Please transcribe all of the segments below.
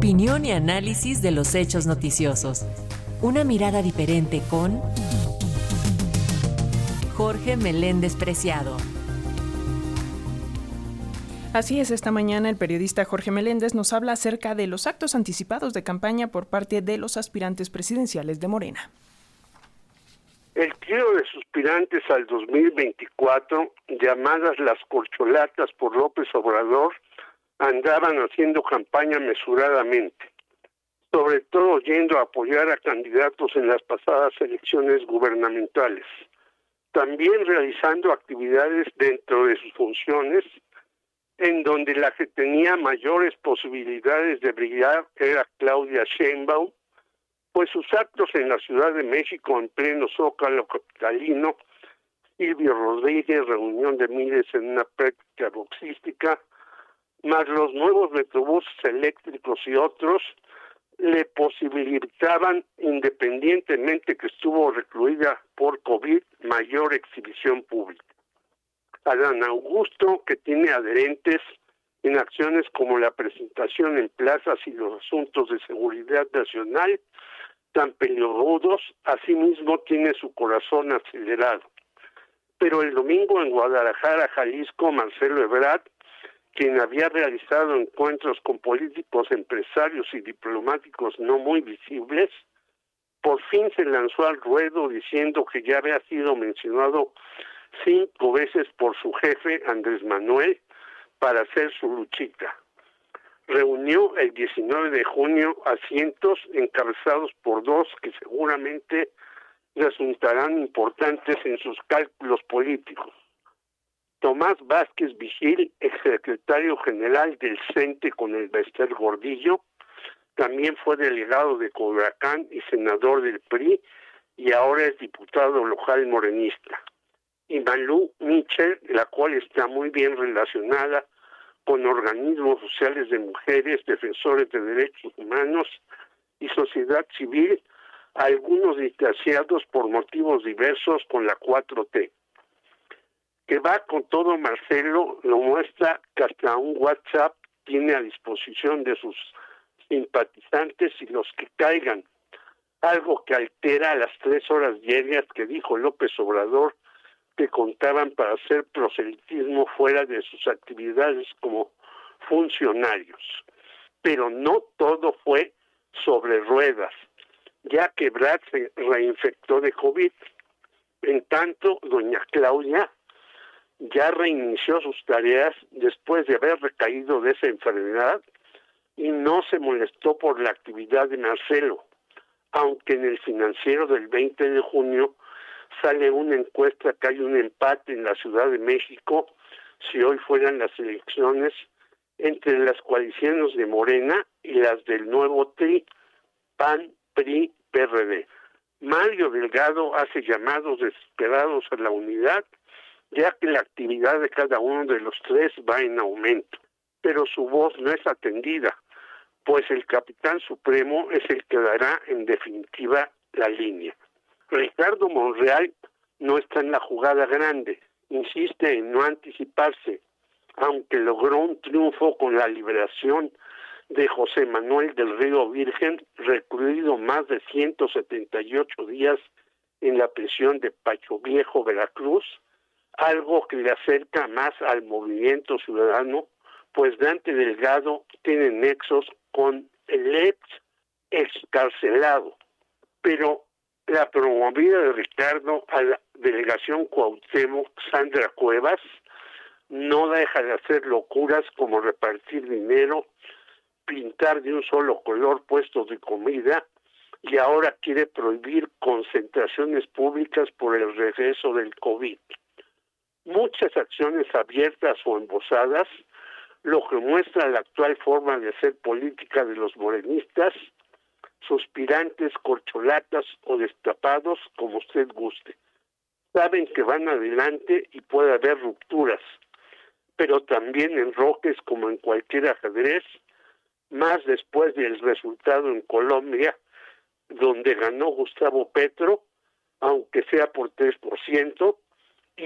Opinión y análisis de los hechos noticiosos. Una mirada diferente con Jorge Meléndez Preciado. Así es, esta mañana el periodista Jorge Meléndez nos habla acerca de los actos anticipados de campaña por parte de los aspirantes presidenciales de Morena. El trío de suspirantes al 2024, llamadas las corcholatas por López Obrador, andaban haciendo campaña mesuradamente, sobre todo yendo a apoyar a candidatos en las pasadas elecciones gubernamentales, también realizando actividades dentro de sus funciones, en donde la que tenía mayores posibilidades de brillar era Claudia Sheinbaum, pues sus actos en la Ciudad de México en pleno zócalo capitalino, Silvio Rodríguez, reunión de miles en una práctica boxística, más los nuevos metrobuses eléctricos y otros, le posibilitaban, independientemente que estuvo recluida por COVID, mayor exhibición pública. Adán Augusto, que tiene adherentes en acciones como la presentación en plazas y los asuntos de seguridad nacional, tan peligrosos, asimismo tiene su corazón acelerado. Pero el domingo en Guadalajara, Jalisco, Marcelo Ebrard, quien había realizado encuentros con políticos, empresarios y diplomáticos no muy visibles, por fin se lanzó al ruedo diciendo que ya había sido mencionado cinco veces por su jefe Andrés Manuel para hacer su luchita reunió el 19 de junio asientos encabezados por dos que seguramente resultarán importantes en sus cálculos políticos. Tomás Vázquez Vigil, exsecretario general del CENTE con el Bester Gordillo, también fue delegado de Cobracán y senador del PRI y ahora es diputado local morenista. Y Malú Mitchell, la cual está muy bien relacionada con organismos sociales de mujeres, defensores de derechos humanos y sociedad civil, algunos distanciados por motivos diversos con la 4T. Que va con todo Marcelo lo muestra que hasta un WhatsApp tiene a disposición de sus simpatizantes y los que caigan, algo que altera las tres horas diarias que dijo López Obrador que contaban para hacer proselitismo fuera de sus actividades como funcionarios. Pero no todo fue sobre ruedas, ya que Brad se reinfectó de COVID. En tanto, doña Claudia ya reinició sus tareas después de haber recaído de esa enfermedad y no se molestó por la actividad de Marcelo, aunque en el financiero del 20 de junio sale una encuesta que hay un empate en la Ciudad de México si hoy fueran las elecciones entre las coaliciones de Morena y las del nuevo TRI, PAN, PRI, PRD. Mario Delgado hace llamados desesperados a la unidad, ya que la actividad de cada uno de los tres va en aumento, pero su voz no es atendida, pues el capitán supremo es el que dará en definitiva la línea. Ricardo Monreal no está en la jugada grande, insiste en no anticiparse, aunque logró un triunfo con la liberación de José Manuel del Río Virgen, recluido más de 178 días en la prisión de Pacho Viejo, Veracruz, algo que le acerca más al movimiento ciudadano, pues Dante Delgado tiene nexos con el ex excarcelado. Pero la promovida de Ricardo a la delegación Cuauhtémoc, Sandra Cuevas, no deja de hacer locuras como repartir dinero, pintar de un solo color puestos de comida y ahora quiere prohibir concentraciones públicas por el regreso del COVID. Muchas acciones abiertas o embosadas, lo que muestra la actual forma de hacer política de los morenistas, suspirantes, corcholatas o destapados, como usted guste. Saben que van adelante y puede haber rupturas, pero también enroques como en cualquier ajedrez, más después del resultado en Colombia, donde ganó Gustavo Petro, aunque sea por 3%,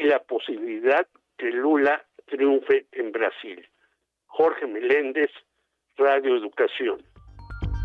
la posibilidad que Lula triunfe en Brasil. Jorge Meléndez, Radio Educación.